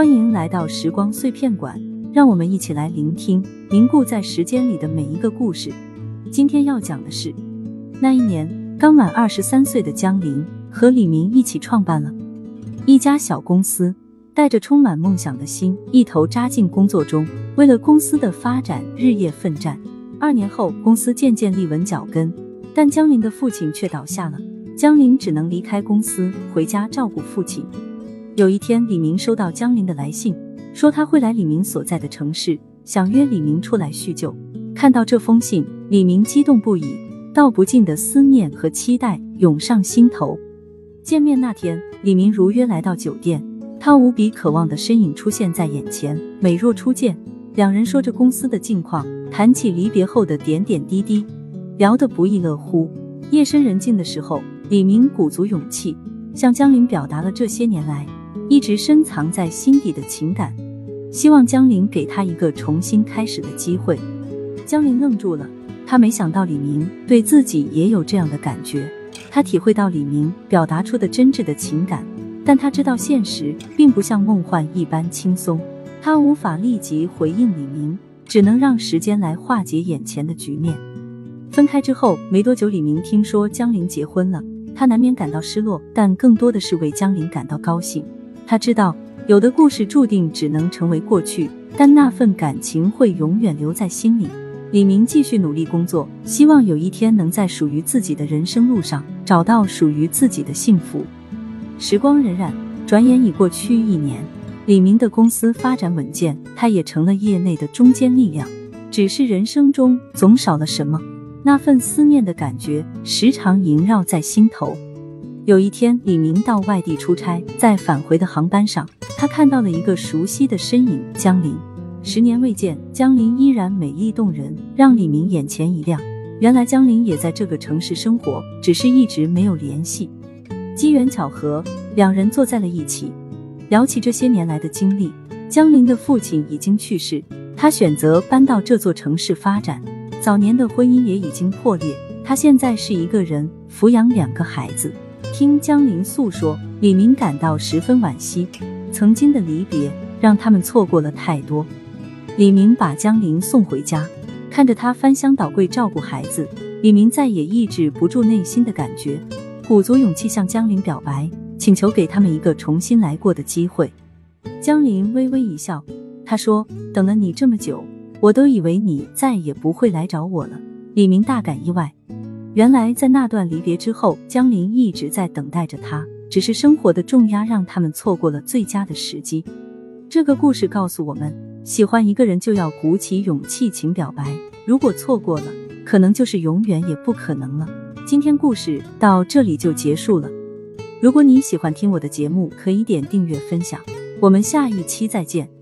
欢迎来到时光碎片馆，让我们一起来聆听凝固在时间里的每一个故事。今天要讲的是，那一年刚满二十三岁的江林和李明一起创办了一家小公司，带着充满梦想的心，一头扎进工作中，为了公司的发展日夜奋战。二年后，公司渐渐立稳脚跟，但江林的父亲却倒下了，江林只能离开公司，回家照顾父亲。有一天，李明收到江林的来信，说他会来李明所在的城市，想约李明出来叙旧。看到这封信，李明激动不已，道不尽的思念和期待涌上心头。见面那天，李明如约来到酒店，他无比渴望的身影出现在眼前，美若初见。两人说着公司的近况，谈起离别后的点点滴滴，聊得不亦乐乎。夜深人静的时候，李明鼓足勇气，向江林表达了这些年来。一直深藏在心底的情感，希望江林给他一个重新开始的机会。江林愣住了，他没想到李明对自己也有这样的感觉。他体会到李明表达出的真挚的情感，但他知道现实并不像梦幻一般轻松。他无法立即回应李明，只能让时间来化解眼前的局面。分开之后没多久，李明听说江林结婚了，他难免感到失落，但更多的是为江林感到高兴。他知道，有的故事注定只能成为过去，但那份感情会永远留在心里。李明继续努力工作，希望有一天能在属于自己的人生路上找到属于自己的幸福。时光荏苒，转眼已过去一年。李明的公司发展稳健，他也成了业内的中坚力量。只是人生中总少了什么，那份思念的感觉时常萦绕在心头。有一天，李明到外地出差，在返回的航班上，他看到了一个熟悉的身影——江林。十年未见，江林依然美丽动人，让李明眼前一亮。原来江林也在这个城市生活，只是一直没有联系。机缘巧合，两人坐在了一起，聊起这些年来的经历。江林的父亲已经去世，他选择搬到这座城市发展。早年的婚姻也已经破裂，他现在是一个人，抚养两个孩子。听江林诉说，李明感到十分惋惜。曾经的离别让他们错过了太多。李明把江林送回家，看着他翻箱倒柜照顾孩子，李明再也抑制不住内心的感觉，鼓足勇气向江林表白，请求给他们一个重新来过的机会。江林微微一笑，他说：“等了你这么久，我都以为你再也不会来找我了。”李明大感意外。原来，在那段离别之后，江林一直在等待着他，只是生活的重压让他们错过了最佳的时机。这个故事告诉我们，喜欢一个人就要鼓起勇气，请表白。如果错过了，可能就是永远也不可能了。今天故事到这里就结束了。如果你喜欢听我的节目，可以点订阅分享。我们下一期再见。